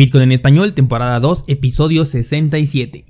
Bitcoin en español, temporada 2, episodio 67.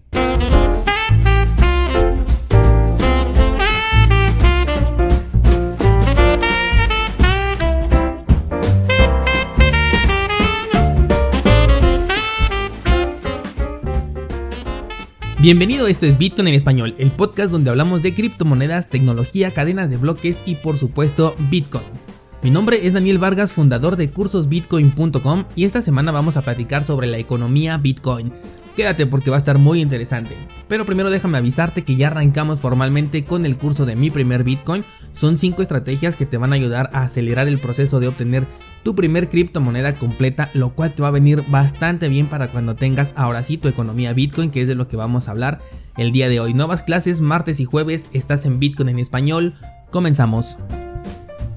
Bienvenido, esto es Bitcoin en español, el podcast donde hablamos de criptomonedas, tecnología, cadenas de bloques y por supuesto Bitcoin. Mi nombre es Daniel Vargas, fundador de cursosbitcoin.com y esta semana vamos a platicar sobre la economía Bitcoin. Quédate porque va a estar muy interesante. Pero primero déjame avisarte que ya arrancamos formalmente con el curso de mi primer Bitcoin. Son 5 estrategias que te van a ayudar a acelerar el proceso de obtener tu primer criptomoneda completa, lo cual te va a venir bastante bien para cuando tengas ahora sí tu economía Bitcoin, que es de lo que vamos a hablar el día de hoy. Nuevas clases martes y jueves, estás en Bitcoin en español. Comenzamos.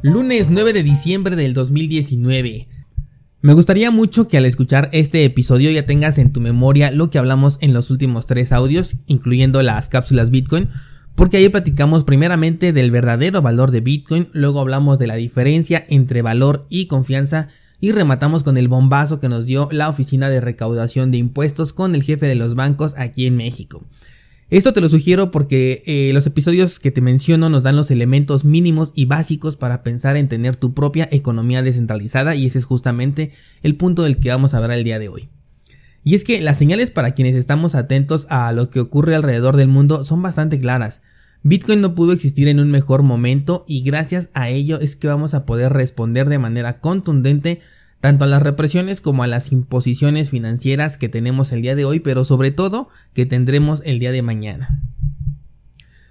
Lunes 9 de diciembre del 2019. Me gustaría mucho que al escuchar este episodio ya tengas en tu memoria lo que hablamos en los últimos tres audios, incluyendo las cápsulas Bitcoin, porque ahí platicamos primeramente del verdadero valor de Bitcoin, luego hablamos de la diferencia entre valor y confianza y rematamos con el bombazo que nos dio la Oficina de Recaudación de Impuestos con el jefe de los bancos aquí en México. Esto te lo sugiero porque eh, los episodios que te menciono nos dan los elementos mínimos y básicos para pensar en tener tu propia economía descentralizada y ese es justamente el punto del que vamos a hablar el día de hoy. Y es que las señales para quienes estamos atentos a lo que ocurre alrededor del mundo son bastante claras. Bitcoin no pudo existir en un mejor momento y gracias a ello es que vamos a poder responder de manera contundente tanto a las represiones como a las imposiciones financieras que tenemos el día de hoy, pero sobre todo que tendremos el día de mañana.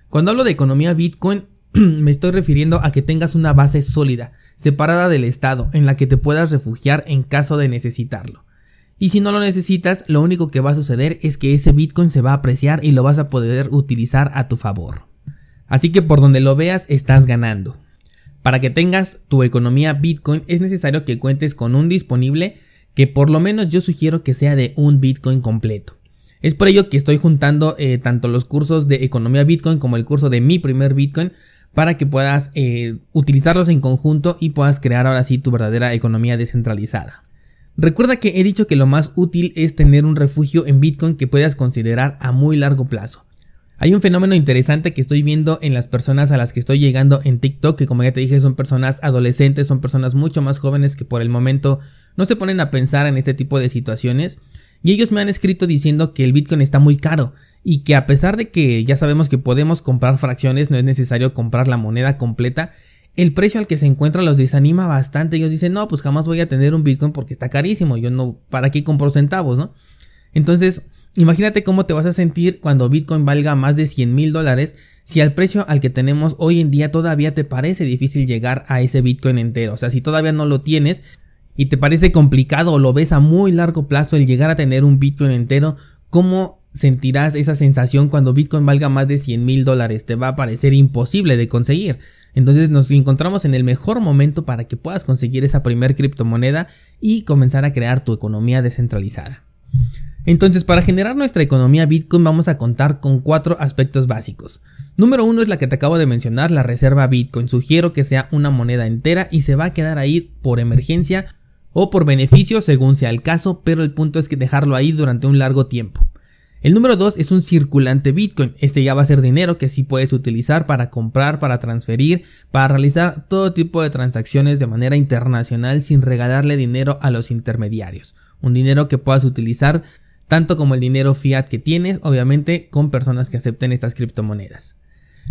Cuando hablo de economía Bitcoin, me estoy refiriendo a que tengas una base sólida, separada del Estado, en la que te puedas refugiar en caso de necesitarlo. Y si no lo necesitas, lo único que va a suceder es que ese Bitcoin se va a apreciar y lo vas a poder utilizar a tu favor. Así que por donde lo veas, estás ganando. Para que tengas tu economía Bitcoin es necesario que cuentes con un disponible que por lo menos yo sugiero que sea de un Bitcoin completo. Es por ello que estoy juntando eh, tanto los cursos de economía Bitcoin como el curso de mi primer Bitcoin para que puedas eh, utilizarlos en conjunto y puedas crear ahora sí tu verdadera economía descentralizada. Recuerda que he dicho que lo más útil es tener un refugio en Bitcoin que puedas considerar a muy largo plazo. Hay un fenómeno interesante que estoy viendo en las personas a las que estoy llegando en TikTok, que como ya te dije son personas adolescentes, son personas mucho más jóvenes que por el momento no se ponen a pensar en este tipo de situaciones. Y ellos me han escrito diciendo que el Bitcoin está muy caro y que a pesar de que ya sabemos que podemos comprar fracciones, no es necesario comprar la moneda completa, el precio al que se encuentra los desanima bastante. Ellos dicen, no, pues jamás voy a tener un Bitcoin porque está carísimo, yo no, ¿para qué compro centavos, no? Entonces, Imagínate cómo te vas a sentir cuando Bitcoin valga más de 100 mil dólares si al precio al que tenemos hoy en día todavía te parece difícil llegar a ese Bitcoin entero. O sea, si todavía no lo tienes y te parece complicado o lo ves a muy largo plazo el llegar a tener un Bitcoin entero, ¿cómo sentirás esa sensación cuando Bitcoin valga más de 100 mil dólares? Te va a parecer imposible de conseguir. Entonces nos encontramos en el mejor momento para que puedas conseguir esa primer criptomoneda y comenzar a crear tu economía descentralizada. Entonces, para generar nuestra economía Bitcoin vamos a contar con cuatro aspectos básicos. Número uno es la que te acabo de mencionar, la reserva Bitcoin. Sugiero que sea una moneda entera y se va a quedar ahí por emergencia o por beneficio según sea el caso, pero el punto es que dejarlo ahí durante un largo tiempo. El número dos es un circulante Bitcoin. Este ya va a ser dinero que sí puedes utilizar para comprar, para transferir, para realizar todo tipo de transacciones de manera internacional sin regalarle dinero a los intermediarios. Un dinero que puedas utilizar tanto como el dinero fiat que tienes, obviamente con personas que acepten estas criptomonedas.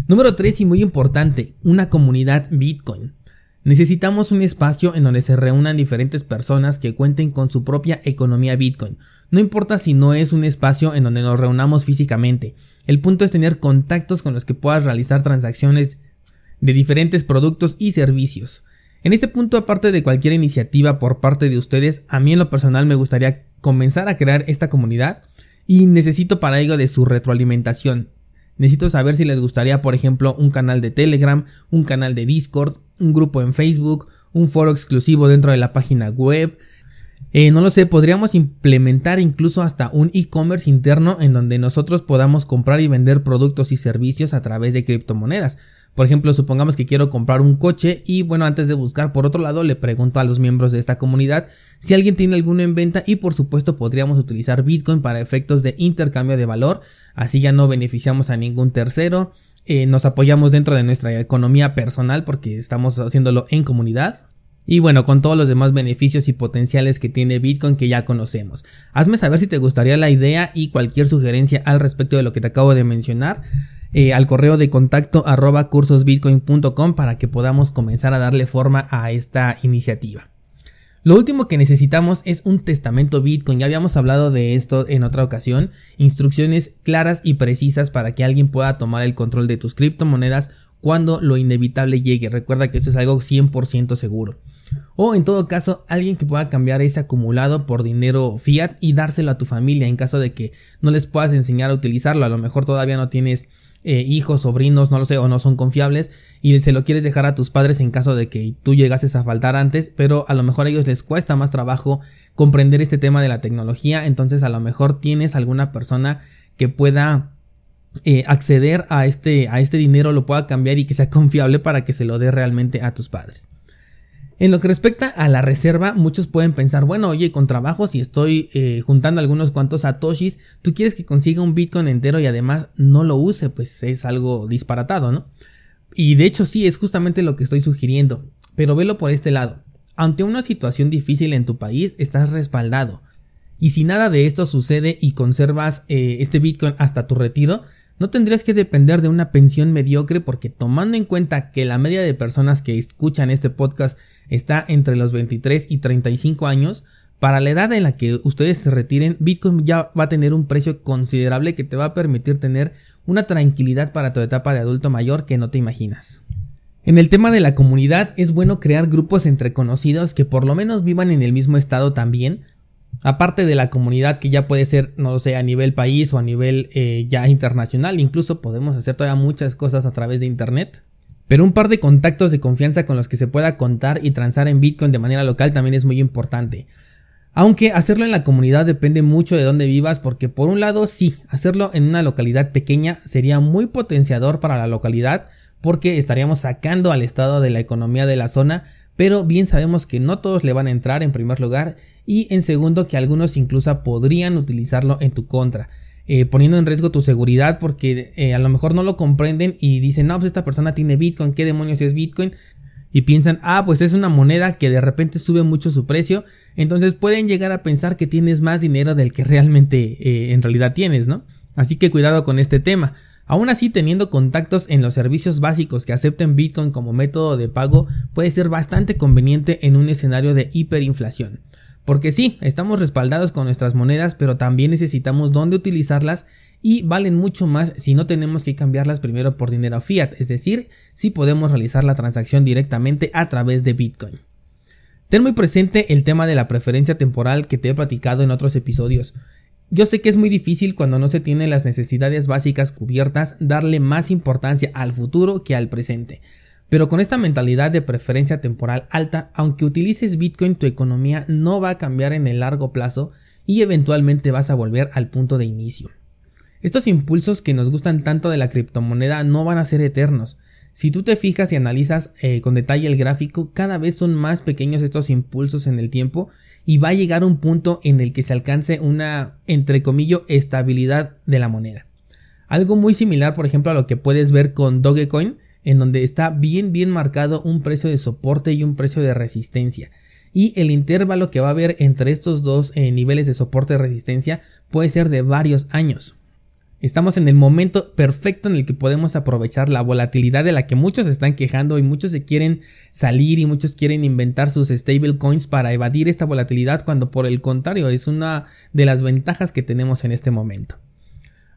Número 3 y muy importante, una comunidad Bitcoin. Necesitamos un espacio en donde se reúnan diferentes personas que cuenten con su propia economía Bitcoin. No importa si no es un espacio en donde nos reunamos físicamente. El punto es tener contactos con los que puedas realizar transacciones de diferentes productos y servicios. En este punto, aparte de cualquier iniciativa por parte de ustedes, a mí en lo personal me gustaría comenzar a crear esta comunidad y necesito para ello de su retroalimentación. Necesito saber si les gustaría, por ejemplo, un canal de Telegram, un canal de Discord, un grupo en Facebook, un foro exclusivo dentro de la página web. Eh, no lo sé, podríamos implementar incluso hasta un e-commerce interno en donde nosotros podamos comprar y vender productos y servicios a través de criptomonedas. Por ejemplo, supongamos que quiero comprar un coche y bueno, antes de buscar por otro lado le pregunto a los miembros de esta comunidad si alguien tiene alguno en venta y por supuesto podríamos utilizar Bitcoin para efectos de intercambio de valor, así ya no beneficiamos a ningún tercero, eh, nos apoyamos dentro de nuestra economía personal porque estamos haciéndolo en comunidad. Y bueno, con todos los demás beneficios y potenciales que tiene Bitcoin que ya conocemos. Hazme saber si te gustaría la idea y cualquier sugerencia al respecto de lo que te acabo de mencionar. Eh, al correo de contacto arroba cursosbitcoin.com para que podamos comenzar a darle forma a esta iniciativa. Lo último que necesitamos es un testamento Bitcoin, ya habíamos hablado de esto en otra ocasión, instrucciones claras y precisas para que alguien pueda tomar el control de tus criptomonedas cuando lo inevitable llegue. Recuerda que esto es algo 100% seguro. O en todo caso, alguien que pueda cambiar ese acumulado por dinero fiat y dárselo a tu familia en caso de que no les puedas enseñar a utilizarlo. A lo mejor todavía no tienes eh, hijos, sobrinos, no lo sé, o no son confiables y se lo quieres dejar a tus padres en caso de que tú llegases a faltar antes, pero a lo mejor a ellos les cuesta más trabajo comprender este tema de la tecnología, entonces a lo mejor tienes alguna persona que pueda eh, acceder a este, a este dinero, lo pueda cambiar y que sea confiable para que se lo dé realmente a tus padres. En lo que respecta a la reserva, muchos pueden pensar, bueno, oye, con trabajo, si estoy eh, juntando algunos cuantos satoshis, tú quieres que consiga un Bitcoin entero y además no lo use, pues es algo disparatado, ¿no? Y de hecho sí, es justamente lo que estoy sugiriendo, pero velo por este lado. Ante una situación difícil en tu país, estás respaldado. Y si nada de esto sucede y conservas eh, este Bitcoin hasta tu retiro, no tendrías que depender de una pensión mediocre porque tomando en cuenta que la media de personas que escuchan este podcast está entre los 23 y 35 años, para la edad en la que ustedes se retiren, Bitcoin ya va a tener un precio considerable que te va a permitir tener una tranquilidad para tu etapa de adulto mayor que no te imaginas. En el tema de la comunidad es bueno crear grupos entre conocidos que por lo menos vivan en el mismo estado también, aparte de la comunidad que ya puede ser, no sé, a nivel país o a nivel eh, ya internacional, incluso podemos hacer todavía muchas cosas a través de internet. Pero un par de contactos de confianza con los que se pueda contar y transar en Bitcoin de manera local también es muy importante. Aunque hacerlo en la comunidad depende mucho de dónde vivas porque por un lado sí, hacerlo en una localidad pequeña sería muy potenciador para la localidad porque estaríamos sacando al estado de la economía de la zona, pero bien sabemos que no todos le van a entrar en primer lugar y en segundo que algunos incluso podrían utilizarlo en tu contra. Eh, poniendo en riesgo tu seguridad porque eh, a lo mejor no lo comprenden y dicen, no, pues esta persona tiene Bitcoin, ¿qué demonios es Bitcoin? Y piensan, ah, pues es una moneda que de repente sube mucho su precio, entonces pueden llegar a pensar que tienes más dinero del que realmente eh, en realidad tienes, ¿no? Así que cuidado con este tema. Aún así, teniendo contactos en los servicios básicos que acepten Bitcoin como método de pago puede ser bastante conveniente en un escenario de hiperinflación. Porque sí, estamos respaldados con nuestras monedas, pero también necesitamos dónde utilizarlas y valen mucho más si no tenemos que cambiarlas primero por dinero fiat, es decir, si podemos realizar la transacción directamente a través de Bitcoin. Ten muy presente el tema de la preferencia temporal que te he platicado en otros episodios. Yo sé que es muy difícil cuando no se tienen las necesidades básicas cubiertas darle más importancia al futuro que al presente. Pero con esta mentalidad de preferencia temporal alta, aunque utilices Bitcoin, tu economía no va a cambiar en el largo plazo y eventualmente vas a volver al punto de inicio. Estos impulsos que nos gustan tanto de la criptomoneda no van a ser eternos. Si tú te fijas y analizas eh, con detalle el gráfico, cada vez son más pequeños estos impulsos en el tiempo y va a llegar un punto en el que se alcance una, entre comillas, estabilidad de la moneda. Algo muy similar, por ejemplo, a lo que puedes ver con Dogecoin, en donde está bien bien marcado un precio de soporte y un precio de resistencia. Y el intervalo que va a haber entre estos dos eh, niveles de soporte y resistencia puede ser de varios años. Estamos en el momento perfecto en el que podemos aprovechar la volatilidad de la que muchos están quejando y muchos se quieren salir y muchos quieren inventar sus stablecoins para evadir esta volatilidad cuando por el contrario es una de las ventajas que tenemos en este momento.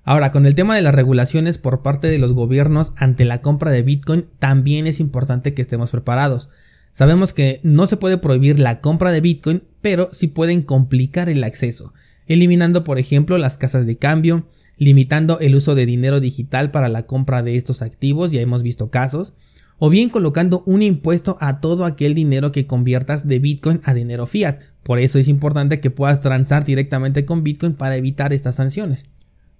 Ahora, con el tema de las regulaciones por parte de los gobiernos ante la compra de Bitcoin, también es importante que estemos preparados. Sabemos que no se puede prohibir la compra de Bitcoin, pero sí pueden complicar el acceso, eliminando por ejemplo las casas de cambio, limitando el uso de dinero digital para la compra de estos activos, ya hemos visto casos, o bien colocando un impuesto a todo aquel dinero que conviertas de Bitcoin a dinero fiat. Por eso es importante que puedas transar directamente con Bitcoin para evitar estas sanciones.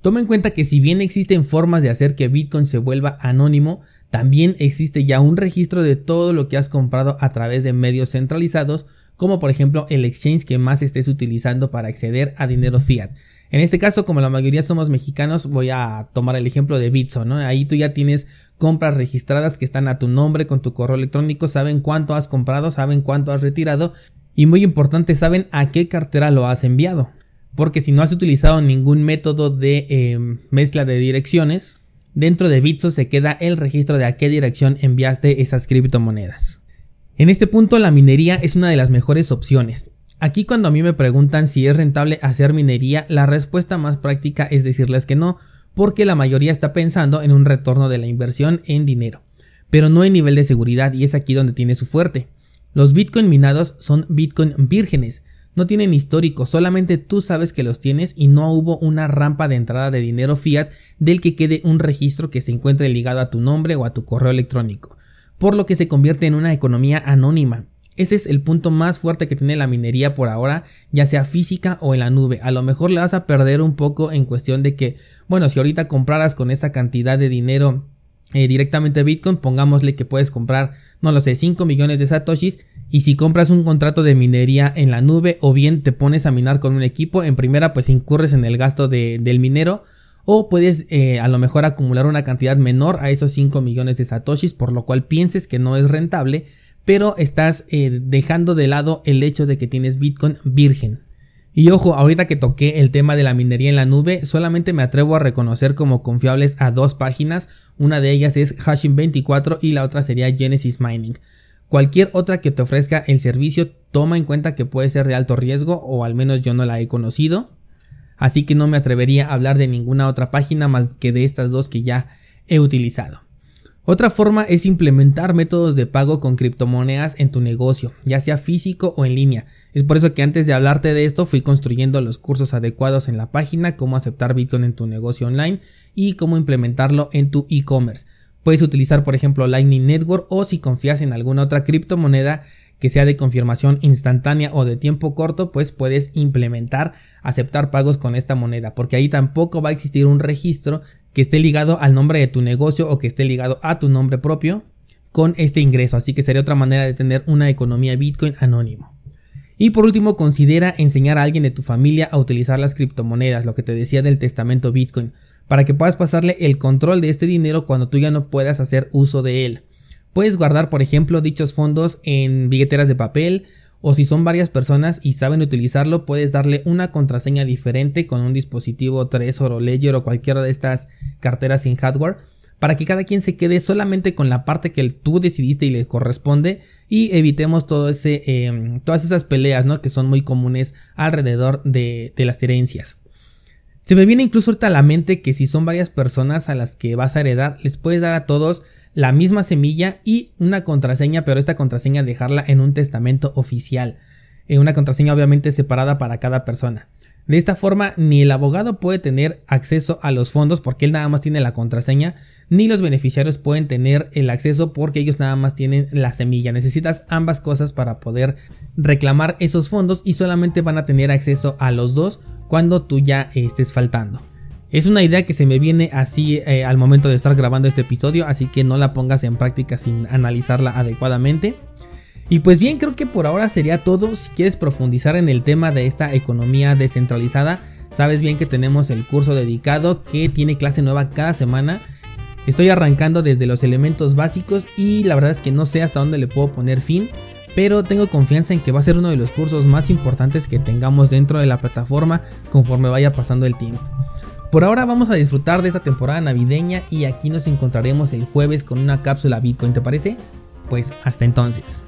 Toma en cuenta que si bien existen formas de hacer que Bitcoin se vuelva anónimo, también existe ya un registro de todo lo que has comprado a través de medios centralizados, como por ejemplo el exchange que más estés utilizando para acceder a dinero fiat. En este caso, como la mayoría somos mexicanos, voy a tomar el ejemplo de Bitso. Ahí tú ya tienes compras registradas que están a tu nombre con tu correo electrónico, saben cuánto has comprado, saben cuánto has retirado y muy importante, saben a qué cartera lo has enviado. Porque si no has utilizado ningún método de eh, mezcla de direcciones, dentro de Bitso se queda el registro de a qué dirección enviaste esas criptomonedas. En este punto la minería es una de las mejores opciones. Aquí cuando a mí me preguntan si es rentable hacer minería, la respuesta más práctica es decirles que no, porque la mayoría está pensando en un retorno de la inversión en dinero, pero no en nivel de seguridad y es aquí donde tiene su fuerte. Los bitcoin minados son bitcoin vírgenes, no tienen histórico, solamente tú sabes que los tienes y no hubo una rampa de entrada de dinero fiat del que quede un registro que se encuentre ligado a tu nombre o a tu correo electrónico, por lo que se convierte en una economía anónima. Ese es el punto más fuerte que tiene la minería por ahora, ya sea física o en la nube. A lo mejor le vas a perder un poco en cuestión de que, bueno, si ahorita compraras con esa cantidad de dinero eh, directamente Bitcoin, pongámosle que puedes comprar, no lo sé, 5 millones de satoshis y si compras un contrato de minería en la nube o bien te pones a minar con un equipo, en primera pues incurres en el gasto del minero o puedes eh, a lo mejor acumular una cantidad menor a esos 5 millones de satoshis por lo cual pienses que no es rentable pero estás eh, dejando de lado el hecho de que tienes Bitcoin virgen. Y ojo, ahorita que toqué el tema de la minería en la nube, solamente me atrevo a reconocer como confiables a dos páginas, una de ellas es Hashim24 y la otra sería Genesis Mining. Cualquier otra que te ofrezca el servicio, toma en cuenta que puede ser de alto riesgo o al menos yo no la he conocido. Así que no me atrevería a hablar de ninguna otra página más que de estas dos que ya he utilizado. Otra forma es implementar métodos de pago con criptomonedas en tu negocio, ya sea físico o en línea. Es por eso que antes de hablarte de esto fui construyendo los cursos adecuados en la página, cómo aceptar Bitcoin en tu negocio online y cómo implementarlo en tu e-commerce. Puedes utilizar por ejemplo Lightning Network o si confías en alguna otra criptomoneda que sea de confirmación instantánea o de tiempo corto, pues puedes implementar aceptar pagos con esta moneda, porque ahí tampoco va a existir un registro que esté ligado al nombre de tu negocio o que esté ligado a tu nombre propio con este ingreso, así que sería otra manera de tener una economía Bitcoin anónimo. Y por último, considera enseñar a alguien de tu familia a utilizar las criptomonedas, lo que te decía del testamento Bitcoin, para que puedas pasarle el control de este dinero cuando tú ya no puedas hacer uso de él. Puedes guardar, por ejemplo, dichos fondos en billeteras de papel o si son varias personas y saben utilizarlo, puedes darle una contraseña diferente con un dispositivo Trezor o Ledger o cualquiera de estas carteras sin hardware para que cada quien se quede solamente con la parte que tú decidiste y le corresponde y evitemos em, todas esas peleas ¿no? que son muy comunes alrededor de, de las herencias. Se me viene incluso ahorita a la mente que si son varias personas a las que vas a heredar, les puedes dar a todos la misma semilla y una contraseña, pero esta contraseña dejarla en un testamento oficial. Eh, una contraseña obviamente separada para cada persona. De esta forma, ni el abogado puede tener acceso a los fondos porque él nada más tiene la contraseña, ni los beneficiarios pueden tener el acceso porque ellos nada más tienen la semilla. Necesitas ambas cosas para poder reclamar esos fondos y solamente van a tener acceso a los dos cuando tú ya estés faltando. Es una idea que se me viene así eh, al momento de estar grabando este episodio, así que no la pongas en práctica sin analizarla adecuadamente. Y pues bien, creo que por ahora sería todo. Si quieres profundizar en el tema de esta economía descentralizada, sabes bien que tenemos el curso dedicado que tiene clase nueva cada semana. Estoy arrancando desde los elementos básicos y la verdad es que no sé hasta dónde le puedo poner fin, pero tengo confianza en que va a ser uno de los cursos más importantes que tengamos dentro de la plataforma conforme vaya pasando el tiempo. Por ahora vamos a disfrutar de esta temporada navideña y aquí nos encontraremos el jueves con una cápsula Bitcoin, ¿te parece? Pues hasta entonces.